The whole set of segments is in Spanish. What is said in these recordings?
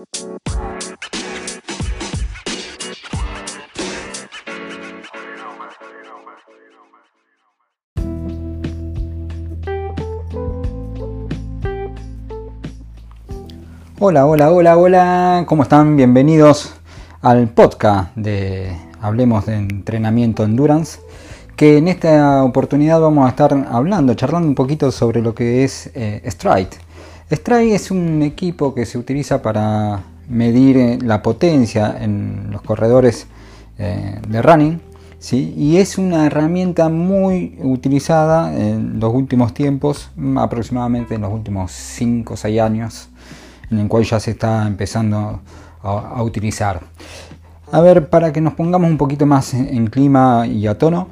Hola, hola, hola, hola, ¿cómo están? Bienvenidos al podcast de Hablemos de Entrenamiento Endurance, que en esta oportunidad vamos a estar hablando, charlando un poquito sobre lo que es eh, Stride. Stride es un equipo que se utiliza para medir eh, la potencia en los corredores eh, de running, ¿sí? y es una herramienta muy utilizada en los últimos tiempos, aproximadamente en los últimos 5 o 6 años en el cual ya se está empezando a, utilizar. A ver, para que nos pongamos un poquito más en, clima y a tono,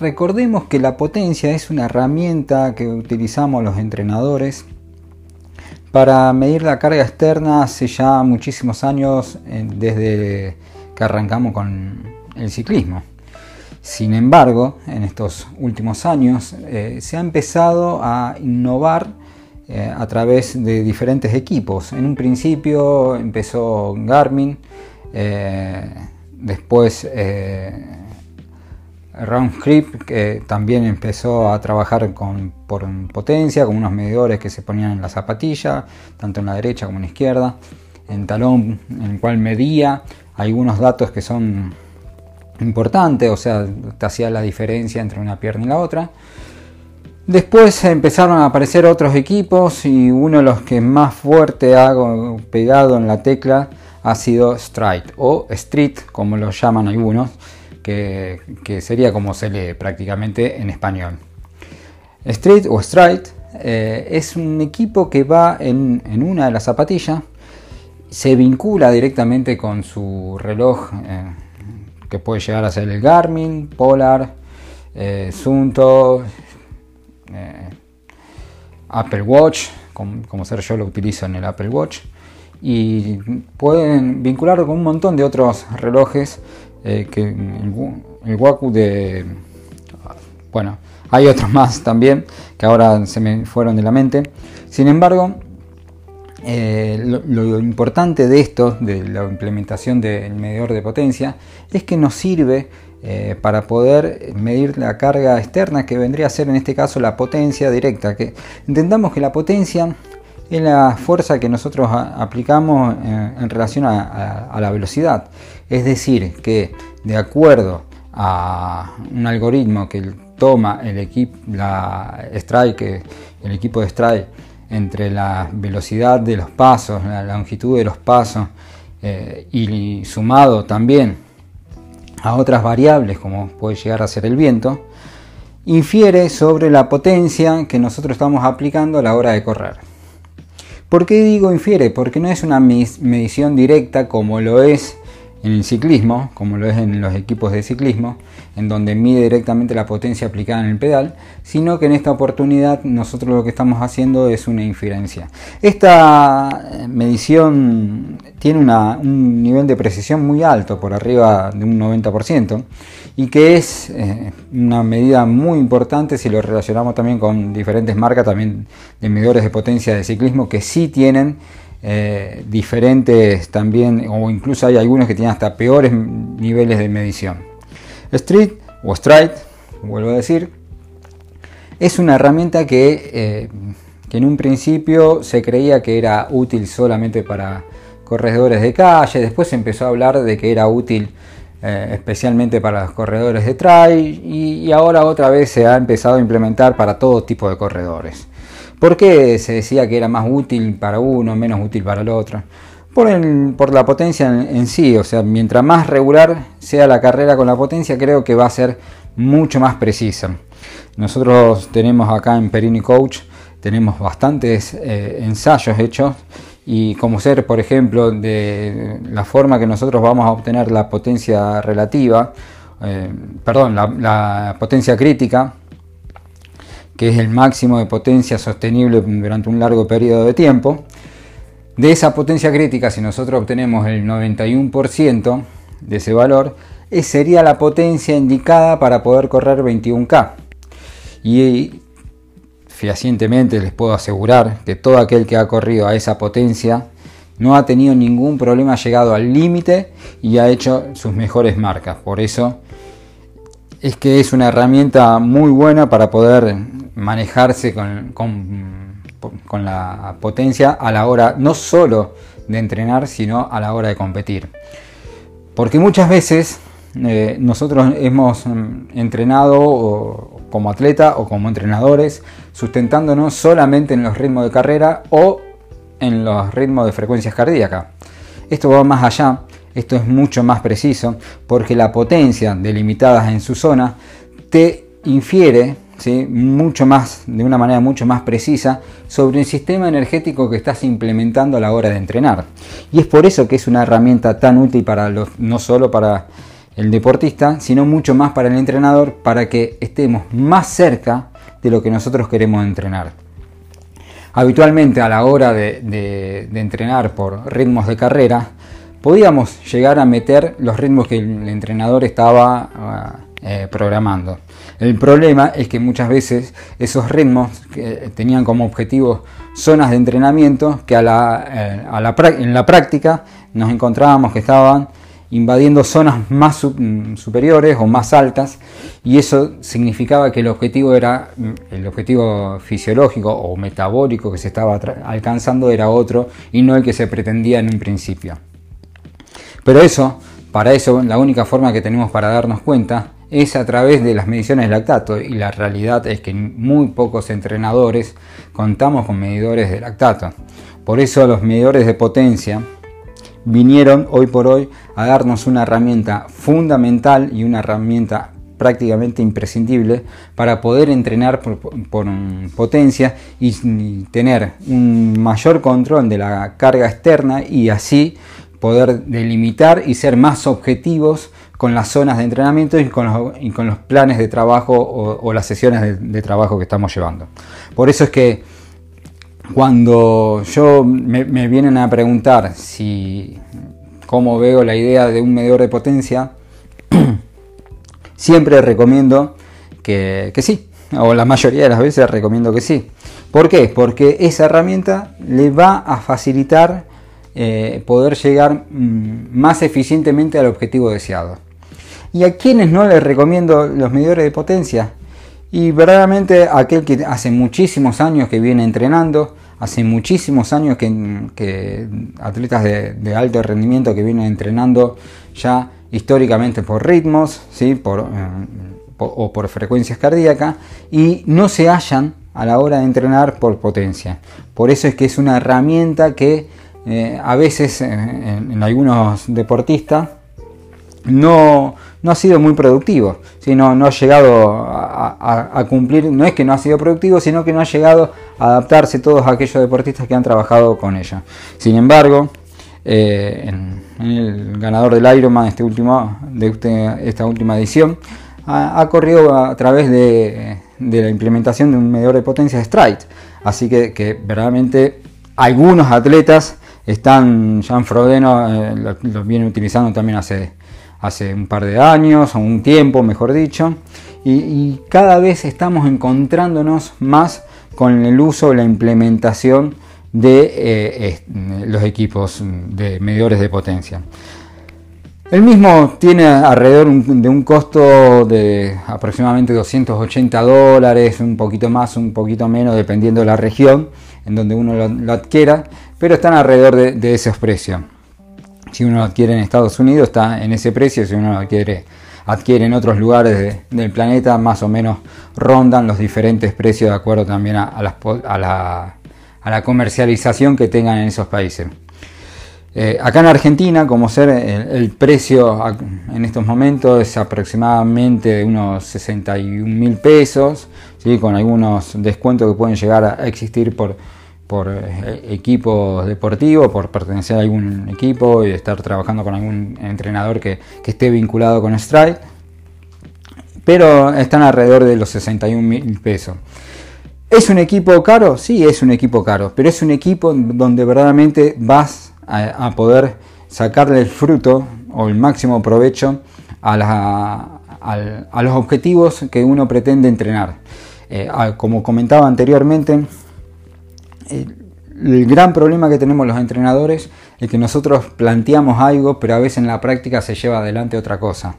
recordemos que la potencia es una herramienta que utilizamos los entrenadores para medir la carga externa hace ya muchísimos años eh, desde que arrancamos con el ciclismo. Sin embargo, en estos últimos años eh, se ha empezado a innovar eh, a través de diferentes equipos. En un principio empezó Garmin, después eh, Roundtrip, que también empezó a trabajar con, por potencia, con unos medidores que se ponían en la zapatilla, tanto en la derecha como en la izquierda, en talón, en el cual medía algunos datos que son importantes, o sea, te hacía la diferencia entre una pierna y la otra. Después empezaron a aparecer otros equipos y uno de los que más fuerte ha pegado en la tecla ha sido Stride o Street, como lo llaman algunos, que, sería como se lee prácticamente en español. Street o Stride eh, es un equipo que va en, una de las zapatillas, se vincula directamente con su reloj, eh, que puede llegar a ser el Garmin, Polar, eh, Sunto, eh, Apple Watch, como, ser yo lo utilizo en el Apple Watch, y pueden vincularlo con un montón de otros relojes eh, que el, Waku de... Bueno, hay otros más también que ahora se me fueron de la mente. Sin embargo, eh, lo, importante de esto, de la implementación del medidor de potencia, es que nos sirve eh, para poder medir la carga externa que vendría a ser en este caso la potencia directa. Que entendamos que la potencia es la fuerza que nosotros aplicamos eh, en, relación a, la velocidad. Es decir, que de acuerdo a un algoritmo que toma el equipo, la strike, el equipo de strike entre la velocidad de los pasos, la longitud de los pasos eh, y sumado también a otras variables como puede llegar a ser el viento, infiere sobre la potencia que nosotros estamos aplicando a la hora de correr. ¿Por qué digo infiere? Porque no es una medición directa como lo es en el ciclismo, como lo es en los equipos de ciclismo, en donde mide directamente la potencia aplicada en el pedal, sino que en esta oportunidad nosotros lo que estamos haciendo es una inferencia. Esta eh, medición tiene un nivel de precisión muy alto, por arriba de un 90%, y que es eh, una medida muy importante si lo relacionamos también con diferentes marcas también de medidores de potencia de ciclismo que sí tienen eh, diferentes también, o incluso hay algunos que tienen hasta peores niveles de medición. Street o Stride, vuelvo a decir, es una herramienta que, eh, que en un principio se creía que era útil solamente para corredores de calle, después se empezó a hablar de que era útil eh, especialmente para los corredores de trail y, ahora otra vez se ha empezado a implementar para todo tipo de corredores. ¿Por qué se decía que era más útil para uno, menos útil para el otro? Por, por la potencia en, sí, o sea, mientras más regular sea la carrera con la potencia, creo que va a ser mucho más precisa. Nosotros tenemos acá en Perini Coach, tenemos bastantes eh, ensayos hechos y como ser, por ejemplo, de la forma que nosotros vamos a obtener la potencia relativa, eh, perdón, la potencia crítica, que es el máximo de potencia sostenible durante un largo periodo de tiempo. De esa potencia crítica, si nosotros obtenemos el 91% de ese valor, sería la potencia indicada para poder correr 21K. Y fehacientemente les puedo asegurar que todo aquel que ha corrido a esa potencia no ha tenido ningún problema, ha llegado al límite y ha hecho sus mejores marcas. Por eso es que es una herramienta muy buena para poder manejarse con, con, la potencia a la hora no solo de entrenar, sino a la hora de competir. Porque muchas veces eh, nosotros hemos mm, entrenado como atleta o como entrenadores sustentándonos solamente en los ritmos de carrera o en los ritmos de frecuencias cardíacas. Esto va más allá, esto es mucho más preciso porque la potencia delimitada en su zona te infiere mucho más, de una manera mucho más precisa sobre el sistema energético que estás implementando a la hora de entrenar. Y es por eso que es una herramienta tan útil para los, no solo para el deportista, sino mucho más para el entrenador para que estemos más cerca de lo que nosotros queremos entrenar. Habitualmente a la hora de, entrenar por ritmos de carrera, podíamos llegar a meter los ritmos que el entrenador estaba ah, eh, programando. El problema es que muchas veces esos ritmos que tenían como objetivo zonas de entrenamiento que a la, eh, en la práctica nos encontrábamos que estaban invadiendo zonas más mm, superiores o más altas y eso significaba que el objetivo era mm, el objetivo fisiológico o metabólico que se estaba alcanzando era otro y no el que se pretendía en un principio. Pero eso, para eso la única forma que tenemos para darnos cuenta es a través de las mediciones de lactato y la realidad es que muy pocos entrenadores contamos con medidores de lactato. Por eso los medidores de potencia vinieron hoy por hoy a darnos una herramienta fundamental y una herramienta prácticamente imprescindible para poder entrenar por, potencia y, tener un mayor control de la carga externa y así poder delimitar y ser más objetivos con las zonas de entrenamiento y con los, planes de trabajo o, las sesiones de, trabajo que estamos llevando. Por eso es que cuando yo me, vienen a preguntar si cómo veo la idea de un medidor de potencia, siempre recomiendo que, sí, o la mayoría de las veces recomiendo que sí. ¿Por qué? Porque esa herramienta le va a facilitar eh, poder llegar mm, más eficientemente al objetivo deseado. ¿Y a quienes no les recomiendo los medidores de potencia? Y verdaderamente aquel que hace muchísimos años que viene entrenando, hace muchísimos años que, atletas de, alto rendimiento que vienen entrenando ya históricamente por ritmos, ¿sí? por, eh, o por frecuencias cardíacas, y no se hallan a la hora de entrenar por potencia. Por eso es que es una herramienta que eh, a veces en algunos deportistas no, no ha sido muy productivo, sino no ha llegado a, cumplir, no es que no ha sido productivo, sino que no ha llegado a adaptarse todos aquellos deportistas que han trabajado con ella. Sin embargo, eh, en, el ganador del Ironman este último, de este, esta última edición, ha, corrido a través de, la implementación de un medidor de potencia de Stride. Así que, que verdaderamente algunos atletas están, Jean Frodeno eh, lo, lo viene utilizando también hace hace un par de años o un tiempo, mejor dicho, y, cada vez estamos encontrándonos más con el uso la implementación de eh, los equipos de medidores de potencia. El mismo tiene alrededor de un costo de aproximadamente 280 dólares, un poquito más, un poquito menos, dependiendo de la región en donde uno lo, adquiera, pero están alrededor de esos precios. Si uno adquiere en Estados Unidos está en ese precio, si uno adquiere, adquiere en otros lugares del planeta, más o menos rondan los diferentes precios de acuerdo también a, la, comercialización que tengan en esos países. Eh, acá en Argentina, como ser el, precio en estos momentos es aproximadamente de unos 61 mil pesos, ¿sí? con algunos descuentos que pueden llegar a existir por, por eh, equipos deportivos, por pertenecer a algún equipo y estar trabajando con algún entrenador que, esté vinculado con Strike. Pero están alrededor de los 61 mil pesos. ¿Es un equipo caro? Sí, es un equipo caro, pero es un equipo donde verdaderamente vas a, poder sacarle el fruto o el máximo provecho a, los objetivos que uno pretende entrenar. Eh, como comentaba anteriormente, el gran problema que tenemos los entrenadores es que nosotros planteamos algo, pero a veces en la práctica se lleva adelante otra cosa.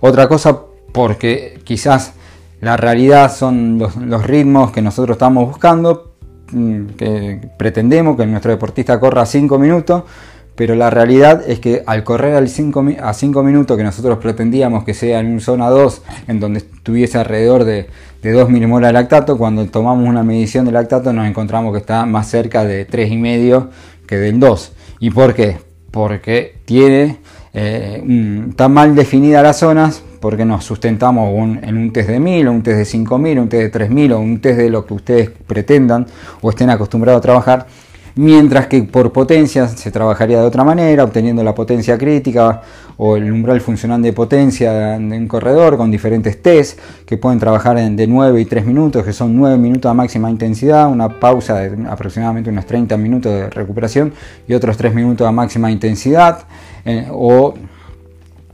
Otra cosa porque quizás la realidad son los, ritmos que nosotros estamos buscando, mm, que pretendemos que nuestro deportista corra 5 minutos, pero la realidad es que al correr al a 5 minutos que nosotros pretendíamos que sea en un zona 2, en donde estuviese alrededor de, de 2 milimolar de lactato, cuando tomamos una medición de lactato nos encontramos que está más cerca de 3,5 que del 2. ¿Y por qué? Porque tiene, eh, está mal definidas las zonas, porque nos sustentamos en un test de 1000, o un test de 5000, un test de 3000, o un test de lo que ustedes pretendan o estén acostumbrados a trabajar mientras que por potencia se trabajaría de otra manera, obteniendo la potencia crítica o el umbral funcional de potencia en un corredor con diferentes test que pueden trabajar de 9 y 3 minutos, que son 9 minutos a máxima intensidad, una pausa de aproximadamente unos 30 minutos de recuperación y otros 3 minutos a máxima intensidad, eh, o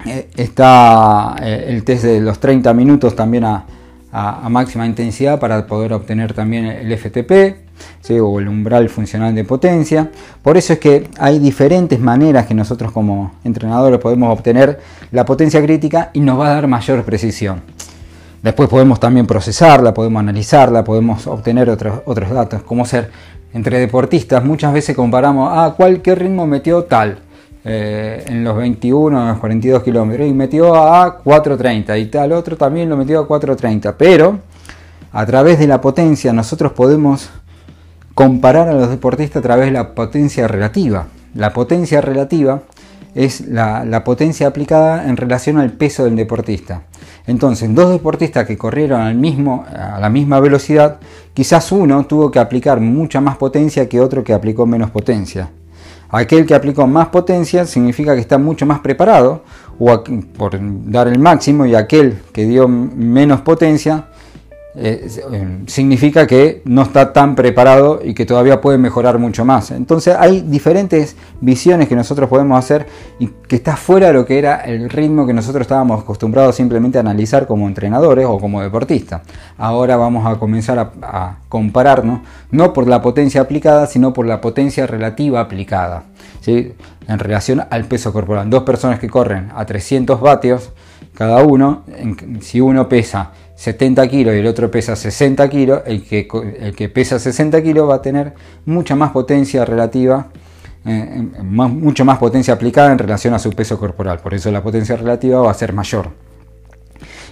eh, está eh, el test de los 30 minutos también a máxima intensidad para poder obtener también el FTP o el umbral funcional de potencia. Por eso es que hay diferentes maneras que nosotros como entrenadores podemos obtener la potencia crítica y nos va a dar mayor precisión. Después podemos también procesarla, podemos analizarla, podemos obtener otros, otros datos, como ser entre deportistas. Muchas veces comparamos, ah, ¿cuál, ¿qué ritmo metió tal? Eh, en los 21, en los 42 kilómetros y metió a 4.30 y tal otro también lo metió a 4.30. Pero a través de la potencia nosotros podemos comparar a los deportistas a través de la potencia relativa. La potencia relativa es la, potencia aplicada en relación al peso del deportista. Entonces, dos deportistas que corrieron al mismo, a la misma velocidad, quizás uno tuvo que aplicar mucha más potencia que otro que aplicó menos potencia. Aquel que aplicó más potencia significa que está mucho más preparado o por dar el máximo y aquel que dio menos potencia eh, eh, significa que no está tan preparado y que todavía puede mejorar mucho más. Entonces hay diferentes visiones que nosotros podemos hacer y que está fuera de lo que era el ritmo que nosotros estábamos acostumbrados simplemente a analizar como entrenadores o como deportistas. Ahora vamos a comenzar a, compararnos no por la potencia aplicada, sino por la potencia relativa aplicada. En relación al peso corporal. Dos personas que corren a 300 vatios cada uno, si uno pesa 70 kilos y el otro pesa 60 kilos, el que, el que pesa 60 kilos va a tener mucha más potencia relativa, eh, mucho más potencia aplicada en relación a su peso corporal. Por eso la potencia relativa va a ser mayor.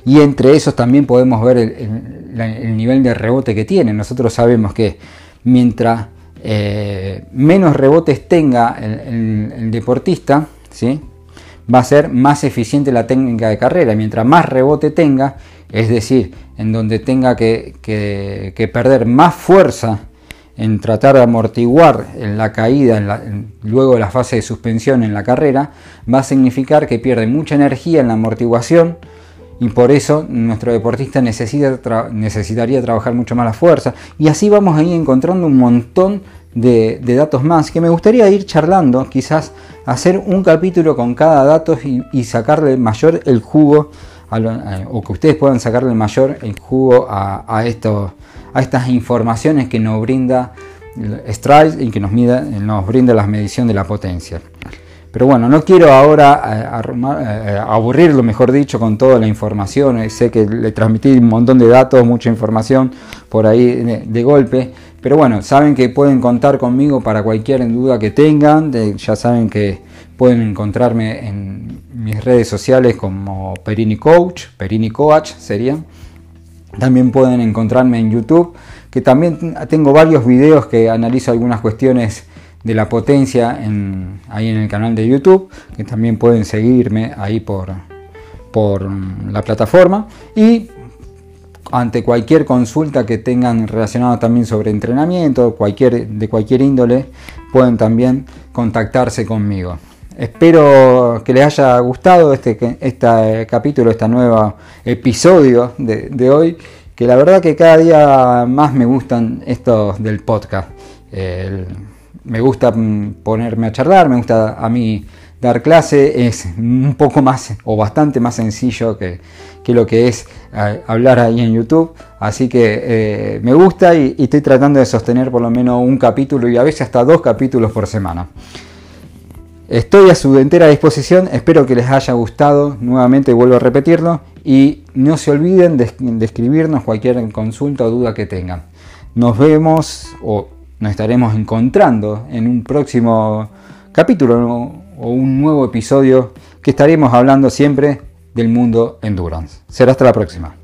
Y entre esos también podemos ver el, nivel de rebote que tiene. Nosotros sabemos que mientras eh, menos rebotes tenga el, deportista, ¿sí? va a ser más eficiente la técnica de carrera. Mientras más rebote tenga, es decir, en donde tenga que, perder más fuerza en tratar de amortiguar en la caída luego de la fase de suspensión en la carrera, va a significar que pierde mucha energía en la amortiguación y por eso nuestro deportista necesita necesitaría trabajar mucho más la fuerza. Y así vamos a ir encontrando un montón de, datos más que me gustaría ir charlando, quizás hacer un capítulo con cada dato y, sacarle mayor el jugo o que ustedes puedan sacarle mayor el jugo a, a, a estas informaciones que nos brinda Strides y que nos, nos brinda la medición de la potencia. Pero bueno, no quiero ahora eh, eh, aburrirlo, mejor dicho, con toda la información. Sé que le transmití un montón de datos, mucha información por ahí de, golpe. Pero bueno, saben que pueden contar conmigo para cualquier duda que tengan. ya saben que pueden encontrarme en mis redes sociales como Perini Coach, Perini Coach sería. También pueden encontrarme en YouTube, que también tengo varios videos que analizo algunas cuestiones de la potencia en, ahí en el canal de YouTube, que también pueden seguirme ahí por, por la plataforma. Y ante cualquier consulta que tengan relacionada también sobre entrenamiento, de cualquier índole, pueden también contactarse conmigo. Espero que les haya gustado este, este capítulo, este nuevo episodio de, hoy, que la verdad que cada día más me gustan estos del podcast. me gusta ponerme a charlar, me gusta a mí dar clase es un poco más o bastante más sencillo que, lo que es eh, hablar ahí en YouTube. Así que eh, me gusta y, estoy tratando de sostener por lo menos un capítulo y a veces hasta dos capítulos por semana. Estoy a su entera disposición, espero que les haya gustado, nuevamente vuelvo a repetirlo, y no se olviden de, escribirnos cualquier consulta o duda que tengan. Nos vemos o nos estaremos encontrando en un próximo capítulo o un nuevo episodio que estaremos hablando siempre del mundo endurance. Será hasta la próxima.